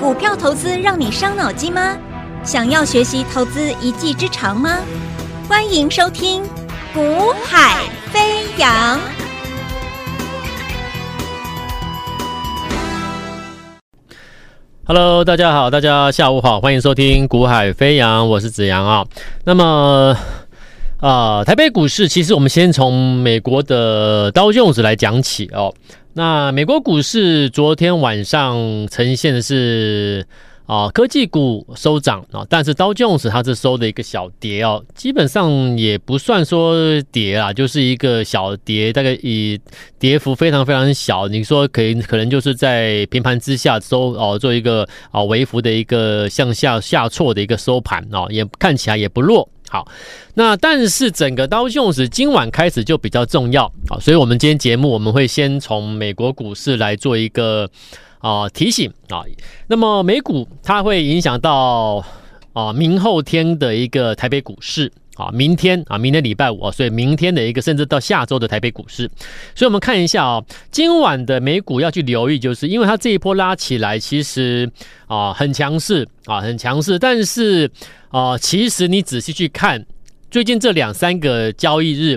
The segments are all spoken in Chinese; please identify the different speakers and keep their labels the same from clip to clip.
Speaker 1: 股票投资让你伤脑筋吗？想要学习投资一技之长吗？欢迎收听《股海飞扬》。
Speaker 2: Hello，大家好，大家下午好，欢迎收听《股海飞扬》，我是子阳啊。那么，啊、台北股市，其实我们先从美国的道琼斯来讲起哦。那美国股市昨天晚上呈现的是啊，科技股收涨啊，但是道琼斯它是收的一个小跌哦，基本上也不算说跌啦，就是一个小跌，大概以跌幅非常非常小，你说可以可能就是在平盘之下收哦，做一个啊微幅的一个向下下挫的一个收盘哦，也看起来也不弱。好，那但是整个刀琼斯今晚开始就比较重要啊，所以我们今天节目我们会先从美国股市来做一个啊提醒啊，那么美股它会影响到啊明后天的一个台北股市。啊，明天啊明天礼拜五啊，所以明天的一个甚至到下周的台北股市，所以我们看一下啊，今晚的美股要去留意，就是因为它这一波拉起来其实啊很强势啊很强势，但是。啊、其实你仔细去看，最近这两三个交易日，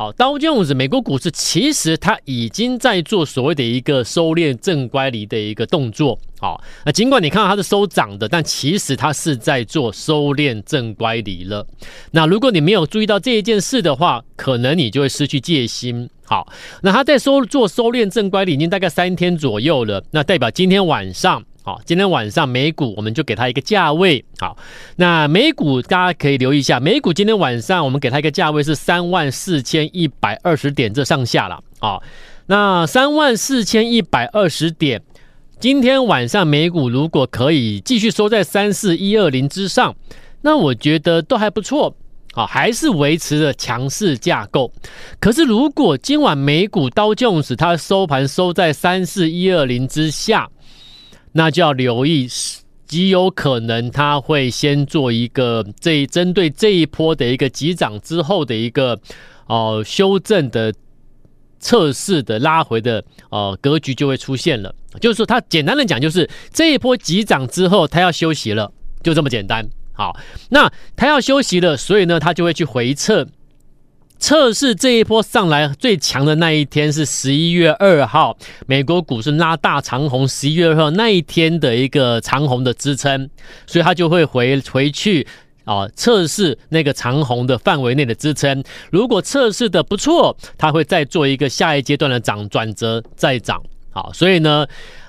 Speaker 2: 啊，道琼斯美国股市其实它已经在做所谓的一个收敛正乖离的一个动作。好，那尽管你看到它是收涨的，但其实它是在做收敛正乖离了。那如果你没有注意到这一件事的话，可能你就会失去戒心。好，那它在收做收敛正乖离已经大概三天左右了，那代表今天晚上。好，今天晚上美股我们就给它一个价位。好，那美股大家可以留意一下，美股今天晚上我们给它一个价位是三万四千一百二十点这上下了。好，那三万四千一百二十点，今天晚上美股如果可以继续收在三四一二零之上，那我觉得都还不错。好，还是维持着强势架构。可是如果今晚美股刀 Jones 它收盘收在三四一二零之下，那就要留意，极有可能他会先做一个这针对这一波的一个急涨之后的一个哦、修正的测试的拉回的呃格局就会出现了。就是说，他简单的讲，就是这一波急涨之后，他要休息了，就这么简单。好，那他要休息了，所以呢，他就会去回撤。测试这一波上来最强的那一天是十一月二号，美国股市拉大长红，十一月二号那一天的一个长红的支撑，所以它就会回回去啊测试那个长红的范围内的支撑。如果测试的不错，它会再做一个下一阶段的涨转折再涨。好，所以呢，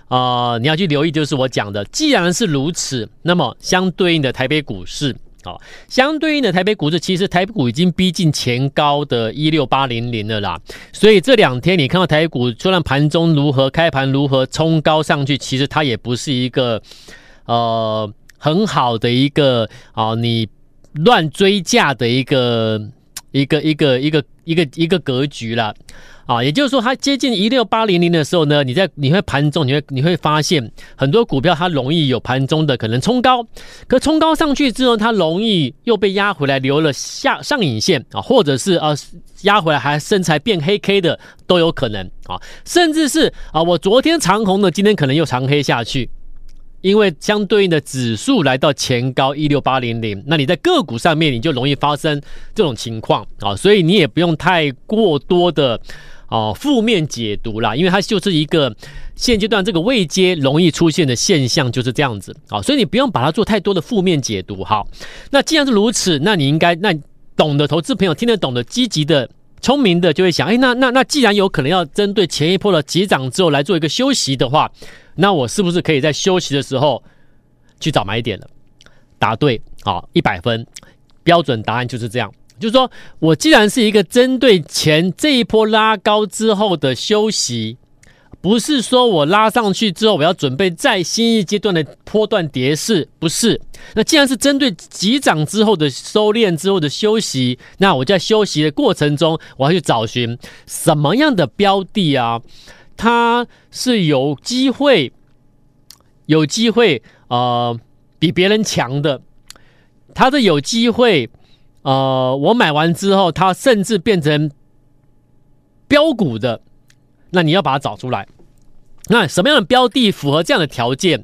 Speaker 2: 啊、你要去留意，就是我讲的，既然是如此，那么相对应的台北股市。好，相对应的台北股市，其实台北股已经逼近前高的一六八零零了啦。所以这两天你看到台股，虽然盘中如何，开盘如何冲高上去，其实它也不是一个呃很好的一个啊、你乱追价的一个一个一个一个一个一个格局啦。啊，也就是说，它接近一六八零零的时候呢，你在你会盘中，你会你会发现很多股票它容易有盘中的可能冲高，可冲高上去之后，它容易又被压回来，留了下上影线啊，或者是啊压回来还身材变黑 K 的都有可能啊，甚至是啊我昨天长红的，今天可能又长黑下去，因为相对应的指数来到前高一六八零零，那你在个股上面你就容易发生这种情况啊，所以你也不用太过多的。哦，负面解读啦，因为它就是一个现阶段这个位阶容易出现的现象，就是这样子啊、所以你不用把它做太多的负面解读哈。那既然是如此，那你应该那懂的投资朋友听得懂的、积极的、聪明的就会想，哎，那那那既然有可能要针对前一波的急涨之后来做一个休息的话，那我是不是可以在休息的时候去找买点了？答对，好，一百分，标准答案就是这样。就是说，我既然是一个针对前这一波拉高之后的休息，不是说我拉上去之后我要准备再新一阶段的波段跌势，不是。那既然是针对急涨之后的收敛之后的休息，那我在休息的过程中，我要去找寻什么样的标的啊？它是有机会，有机会呃比别人强的，它是有机会。呃，我买完之后，它甚至变成标股的，那你要把它找出来。那什么样的标的符合这样的条件？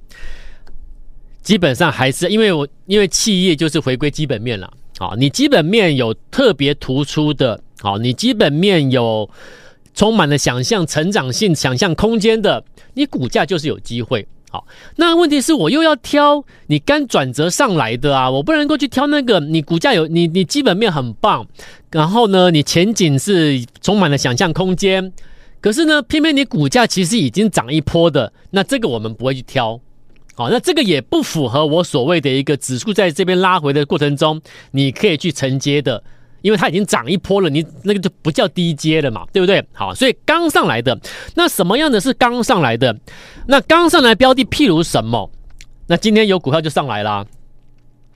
Speaker 2: 基本上还是因为我因为企业就是回归基本面了，好，你基本面有特别突出的，好，你基本面有充满了想象成长性、想象空间的，你股价就是有机会。好，那问题是我又要挑你刚转折上来的啊，我不能够去挑那个你股价有你你基本面很棒，然后呢，你前景是充满了想象空间，可是呢，偏偏你股价其实已经涨一波的，那这个我们不会去挑。好，那这个也不符合我所谓的一个指数在这边拉回的过程中，你可以去承接的。因为它已经涨一波了，你那个就不叫低阶了嘛，对不对？好，所以刚上来的那什么样的是刚上来的？那刚上来标的，譬如什么？那今天有股票就上来啦，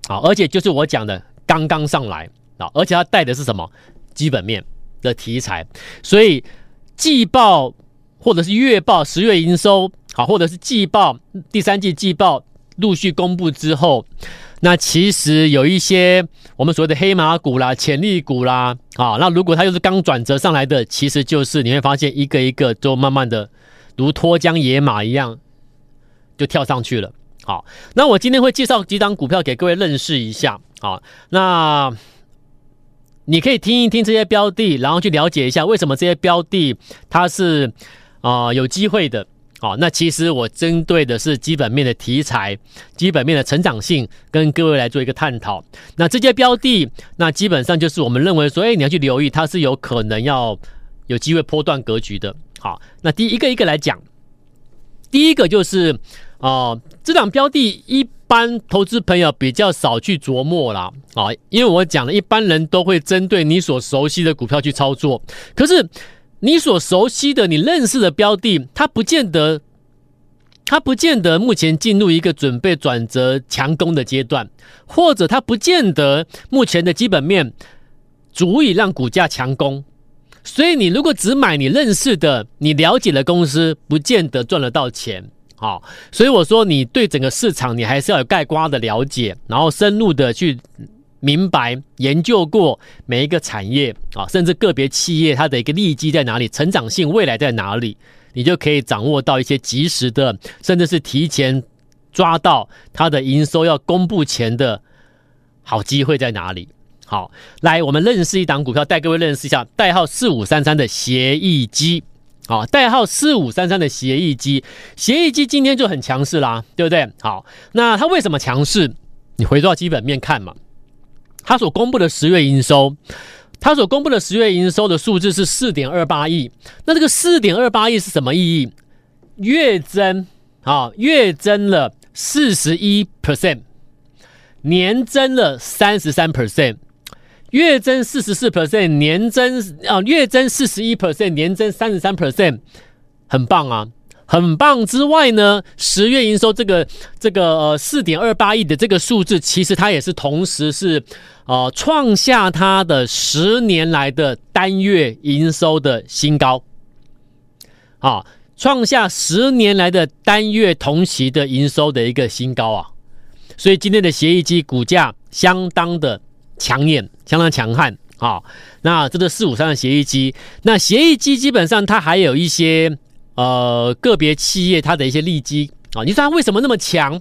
Speaker 2: 好，而且就是我讲的刚刚上来啊，而且它带的是什么基本面的题材，所以季报或者是月报十月营收好，或者是季报第三季季报陆续公布之后。那其实有一些我们所谓的黑马股啦、潜力股啦，啊，那如果它又是刚转折上来的，其实就是你会发现一个一个都慢慢的如脱缰野马一样就跳上去了。好，那我今天会介绍几档股票给各位认识一下。好，那你可以听一听这些标的，然后去了解一下为什么这些标的它是啊、有机会的。好，那其实我针对的是基本面的题材，基本面的成长性，跟各位来做一个探讨。那这些标的，那基本上就是我们认为说，哎，你要去留意，它是有可能要有机会波段格局的。好，那第一个一个来讲，第一个就是啊、这档标的一般投资朋友比较少去琢磨啦。啊，因为我讲了，一般人都会针对你所熟悉的股票去操作，可是。你所熟悉的、你认识的标的，它不见得，它不见得目前进入一个准备转折强攻的阶段，或者它不见得目前的基本面足以让股价强攻。所以，你如果只买你认识的、你了解的公司，不见得赚得到钱。好，所以我说，你对整个市场，你还是要有概括的了解，然后深入的去。明白研究过每一个产业啊，甚至个别企业它的一个利基在哪里，成长性未来在哪里，你就可以掌握到一些及时的，甚至是提前抓到它的营收要公布前的好机会在哪里。好，来我们认识一档股票，带各位认识一下，代号四五三三的协议机。好，代号四五三三的协议机，协议机今天就很强势啦，对不对？好，那它为什么强势？你回到基本面看嘛。它所公布的十月营收，它所公布的十月营收的数字是四点二八亿。那这个四点二八亿是什么意义？月增啊，月增了四十一 percent，年增了三十三 percent，月增四十四 percent，年增啊，月增四十一 percent，年增三十三 percent，很棒啊！很棒之外呢，十月营收这个这个呃四点二八亿的这个数字，其实它也是同时是呃创下它的十年来的单月营收的新高，啊，创下十年来的单月同期的营收的一个新高啊，所以今天的协议机股价相当的强眼，相当强悍啊。那这个四五三的协议机，那协议机基本上它还有一些。呃，个别企业它的一些利基啊，你说它为什么那么强，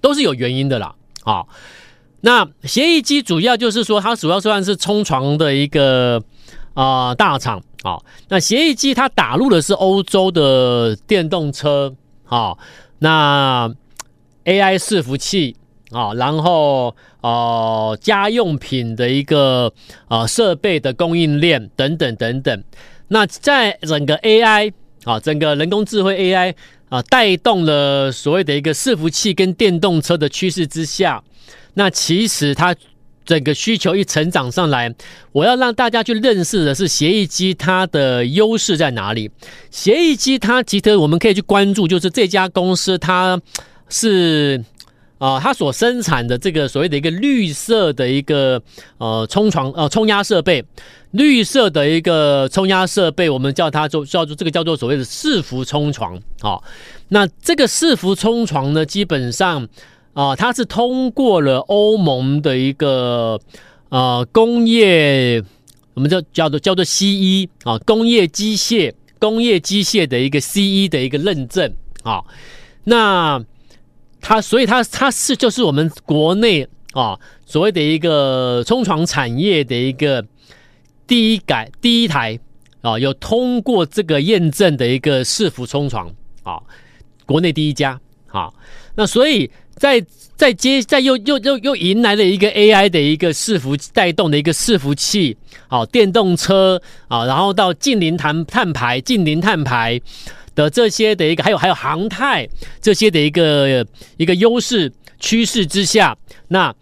Speaker 2: 都是有原因的啦啊。那协议机主要就是说，它主要算是冲床的一个啊、大厂啊。那协议机它打入的是欧洲的电动车啊，那 AI 伺服器啊，然后呃家用品的一个呃设备的供应链等等等等。那在整个 AI 啊，整个人工智慧 AI 啊，带动了所谓的一个伺服器跟电动车的趋势之下，那其实它整个需求一成长上来，我要让大家去认识的是协议机它的优势在哪里。协议机它其实我们可以去关注，就是这家公司它是。啊，它所生产的这个所谓的一个绿色的一个呃冲床呃冲压设备，绿色的一个冲压设备，我们叫它做叫做这个叫做所谓的伺服冲床啊。那这个伺服冲床呢，基本上啊，它是通过了欧盟的一个呃工业，我们叫叫做叫做 CE 啊，工业机械工业机械的一个 CE 的一个认证啊，那。它所以它它是就是我们国内啊所谓的一个冲床产业的一个第一改第一台啊有通过这个验证的一个伺服冲床啊，国内第一家啊，那所以在在接在又又又又迎来了一个 AI 的一个伺服带动的一个伺服器，好，电动车啊，然后到近零碳碳排、近零碳排的这些的一个，还有还有航太这些的一个一个优势趋势之下，那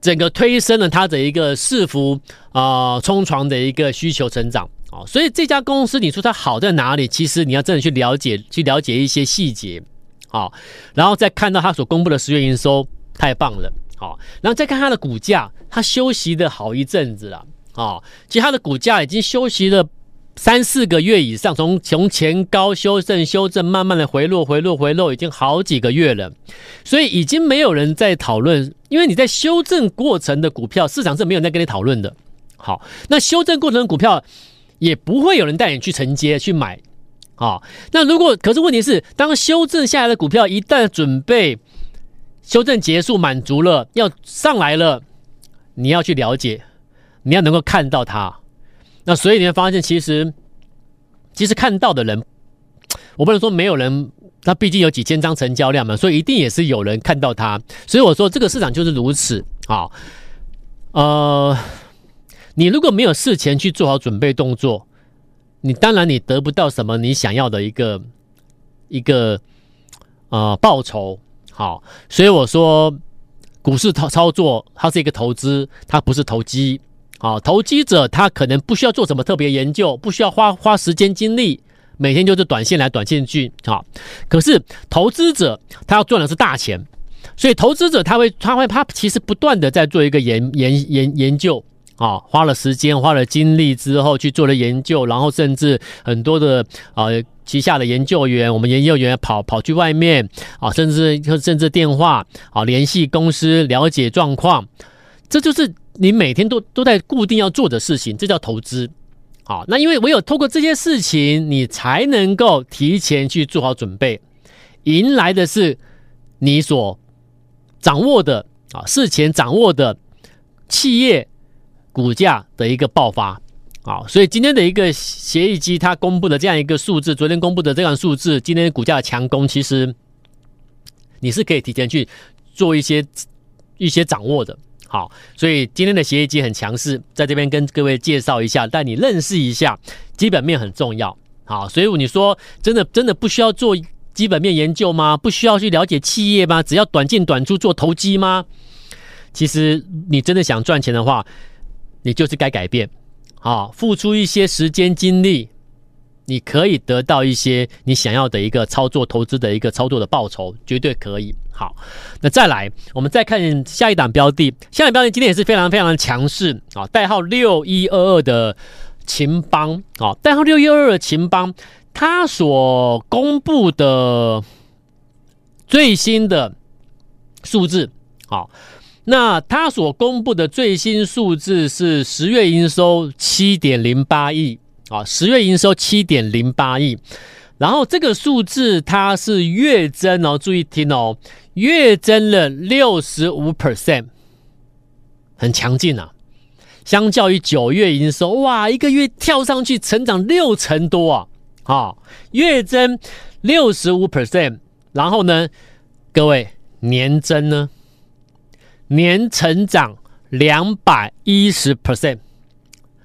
Speaker 2: 整个推升了它的一个伺服啊冲床的一个需求成长啊，所以这家公司你说它好在哪里？其实你要真的去了解，去了解一些细节。好，然后再看到他所公布的十月营收，太棒了。好，然后再看它的股价，它休息的好一阵子了。啊，其实它的股价已经休息了三四个月以上，从从前高修正、修正，慢慢的回落、回落、回落，已经好几个月了。所以已经没有人在讨论，因为你在修正过程的股票，市场是没有人在跟你讨论的。好，那修正过程的股票也不会有人带你去承接去买。好，那如果可是问题是，当修正下来的股票一旦准备修正结束，满足了，要上来了，你要去了解，你要能够看到它。那所以你会发现，其实其实看到的人，我不能说没有人，他毕竟有几千张成交量嘛，所以一定也是有人看到它。所以我说这个市场就是如此。好，呃，你如果没有事前去做好准备动作。你当然你得不到什么你想要的一个一个呃报酬，好，所以我说股市操操作它是一个投资，它不是投机，啊，投机者他可能不需要做什么特别研究，不需要花花时间精力，每天就是短线来短线去，啊，可是投资者他要赚的是大钱，所以投资者他会他会他其实不断的在做一个研研研研究。啊，花了时间，花了精力之后去做了研究，然后甚至很多的啊旗下的研究员，我们研究员跑跑去外面啊，甚至甚至电话啊联系公司了解状况，这就是你每天都都在固定要做的事情，这叫投资。好，那因为唯有透过这些事情，你才能够提前去做好准备，迎来的是你所掌握的啊事前掌握的企业。股价的一个爆发，啊，所以今天的一个协议机它公布的这样一个数字，昨天公布的这样数字，今天股价强攻，其实你是可以提前去做一些一些掌握的，好，所以今天的协议机很强势，在这边跟各位介绍一下，带你认识一下基本面很重要，好，所以你说真的真的不需要做基本面研究吗？不需要去了解企业吗？只要短进短出做投机吗？其实你真的想赚钱的话。你就是该改变，好，付出一些时间精力，你可以得到一些你想要的一个操作投资的一个操作的报酬，绝对可以。好，那再来，我们再看下一档标的，下一档标的今天也是非常非常的强势啊，代号六一二二的秦邦啊，代号六一二二的秦邦，它所公布的最新的数字，好。那他所公布的最新数字是十月营收七点零八亿啊，十月营收七点零八亿，然后这个数字它是月增哦，注意听哦，月增了六十五 percent，很强劲啊！相较于九月营收，哇，一个月跳上去成长六成多啊！啊，月增六十五 percent，然后呢，各位年增呢？年成长两百一十 percent，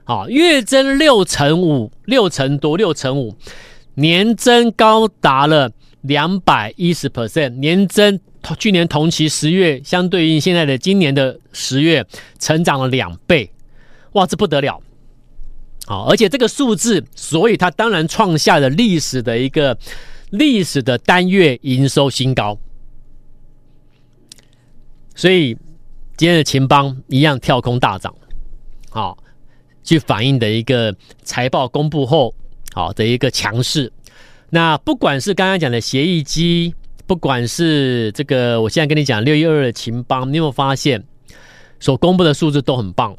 Speaker 2: 好，月增六成五，六成多，六成五，年增高达了两百一十 percent，年增去年同期十月，相对于现在的今年的十月，成长了两倍，哇，这不得了，好，而且这个数字，所以它当然创下了历史的一个历史的单月营收新高，所以。今天的勤邦一样跳空大涨，好，去反映的一个财报公布后，好的一个强势。那不管是刚刚讲的协议机，不管是这个，我现在跟你讲六一二的勤邦，你有没有发现所公布的数字都很棒？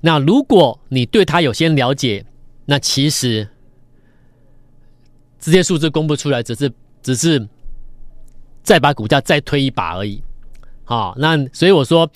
Speaker 2: 那如果你对它有些了解，那其实这些数字公布出来，只是只是再把股价再推一把而已。好，那所以我说，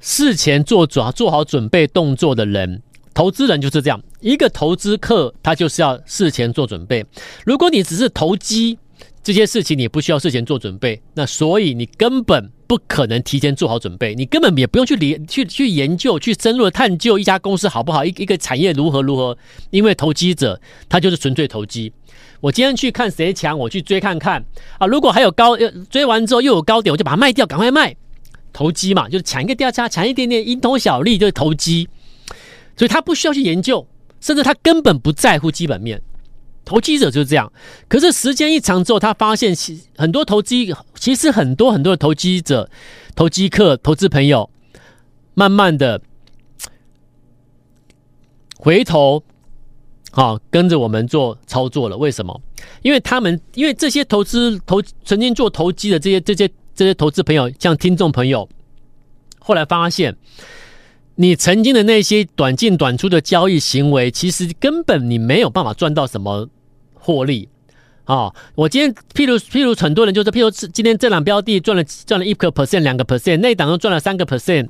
Speaker 2: 事前做准做好准备动作的人，投资人就是这样，一个投资客他就是要事前做准备。如果你只是投机，这些事情你不需要事前做准备，那所以你根本不可能提前做好准备，你根本也不用去理去去研究去深入的探究一家公司好不好，一一个产业如何如何，因为投机者他就是纯粹投机。我今天去看谁强，我去追看看啊，如果还有高，追完之后又有高点，我就把它卖掉，赶快卖。投机嘛，就是抢一个价差，抢一点点蝇头小利，就是投机。所以他不需要去研究，甚至他根本不在乎基本面。投机者就是这样，可是时间一长之后，他发现其很多投机，其实很多很多的投机者、投机客、投资朋友，慢慢的回头，啊，跟着我们做操作了。为什么？因为他们，因为这些投资投曾经做投机的这些这些这些投资朋友，像听众朋友，后来发现。你曾经的那些短进短出的交易行为，其实根本你没有办法赚到什么获利啊、哦！我今天譬如譬如很多人就是譬如今天这档标的赚了赚了一个 percent 两个 percent，那档又赚了三个 percent，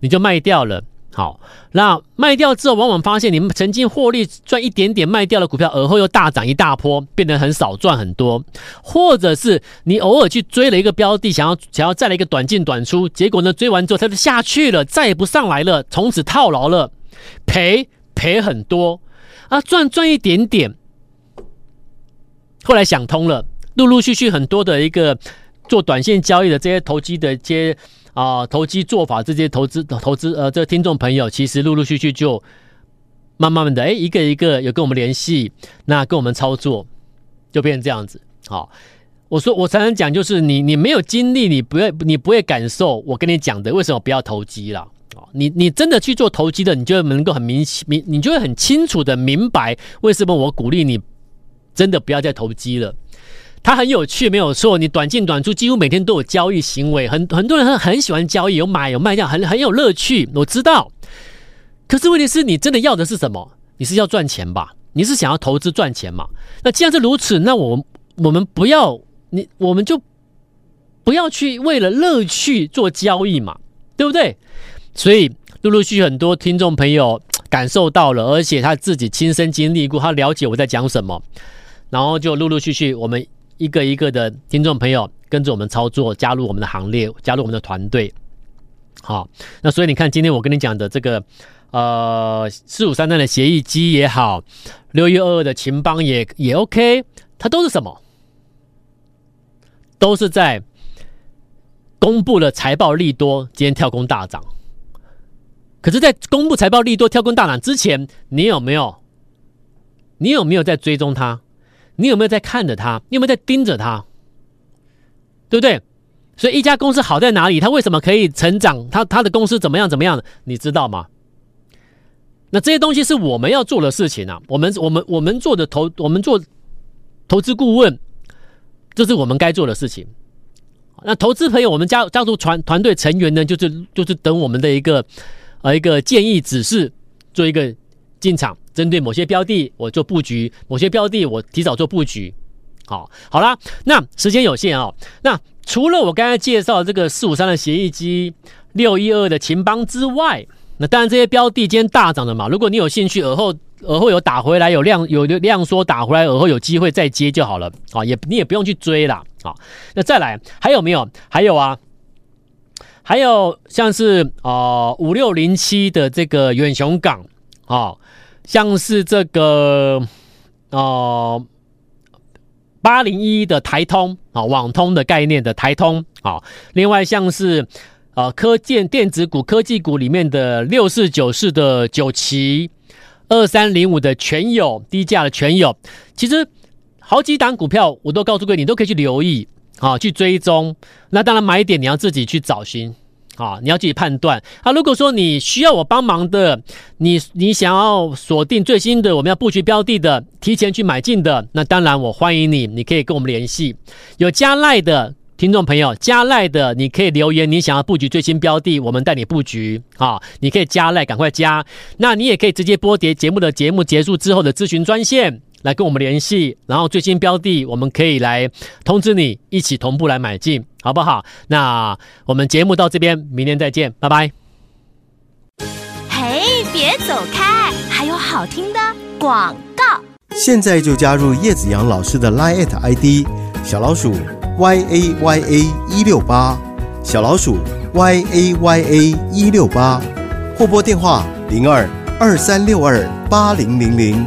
Speaker 2: 你就卖掉了。好，那卖掉之后，往往发现你们曾经获利赚一点点卖掉的股票，而后又大涨一大波，变得很少赚很多；或者是你偶尔去追了一个标的，想要想要再来一个短进短出，结果呢，追完之后它就下去了，再也不上来了，从此套牢了，赔赔很多啊，赚赚一点点。后来想通了，陆陆续续很多的一个做短线交易的这些投机的这些。啊，投机做法，这些投资投资呃，这个听众朋友其实陆陆续续就慢慢的哎，一个一个有跟我们联系，那跟我们操作就变成这样子。好，我说我常常讲，就是你你没有经历，你不会你不会感受我跟你讲的为什么不要投机了。你你真的去做投机的，你就能够很明明，你就会很清楚的明白为什么我鼓励你真的不要再投机了。它很有趣，没有错。你短进短出，几乎每天都有交易行为，很很多人很很喜欢交易，有买有卖掉，很很有乐趣。我知道，可是问题是你真的要的是什么？你是要赚钱吧？你是想要投资赚钱嘛？那既然是如此，那我我们不要你，我们就不要去为了乐趣做交易嘛，对不对？所以陆陆续续很多听众朋友感受到了，而且他自己亲身经历过，他了解我在讲什么，然后就陆陆续续我们。一个一个的听众朋友跟着我们操作，加入我们的行列，加入我们的团队。好，那所以你看，今天我跟你讲的这个，呃，四五三三的协议机也好，六一二二的勤邦也也 OK，它都是什么？都是在公布了财报利多，今天跳空大涨。可是，在公布财报利多、跳空大涨之前，你有没有？你有没有在追踪它？你有没有在看着他？你有没有在盯着他？对不对？所以一家公司好在哪里？它为什么可以成长？它它的公司怎么样？怎么样？你知道吗？那这些东西是我们要做的事情啊！我们我们我们做的投，我们做投资顾问，这是我们该做的事情。那投资朋友，我们加加入团团队成员呢，就是就是等我们的一个呃一个建议指示，做一个进场。针对某些标的，我做布局；某些标的，我提早做布局。好，好啦，那时间有限、哦。那除了我刚才介绍这个四五三的协议机、六一二的勤邦之外，那当然这些标的今天大涨了嘛。如果你有兴趣，而后而后有打回来，有量有量缩打回来，而后有机会再接就好了。啊，也你也不用去追了。好，那再来还有没有？还有啊，还有像是啊五六零七的这个远雄港啊。像是这个呃八零一的台通啊，网通的概念的台通啊，另外像是呃科建电子股、科技股里面的六四九四的九旗，二三零五的全友低价的全友，其实好几档股票我都告诉各位，你都可以去留意啊，去追踪。那当然买点你要自己去找寻。啊，你要自己判断啊。如果说你需要我帮忙的，你你想要锁定最新的我们要布局标的的，提前去买进的，那当然我欢迎你，你可以跟我们联系。有加赖的听众朋友，加赖的你可以留言，你想要布局最新标的，我们带你布局啊。你可以加赖，赶快加。那你也可以直接拨叠节目的节目结束之后的咨询专线来跟我们联系，然后最新标的我们可以来通知你，一起同步来买进，好不好？那我们节目到这边，明天再见，拜拜。
Speaker 1: 嘿，别走开，还有好听的广告。
Speaker 3: 现在就加入叶子阳老师的 Line ID 小老鼠 y a y a 一六八，小老鼠 y a y a 一六八，或拨电话零二二三六二八零零零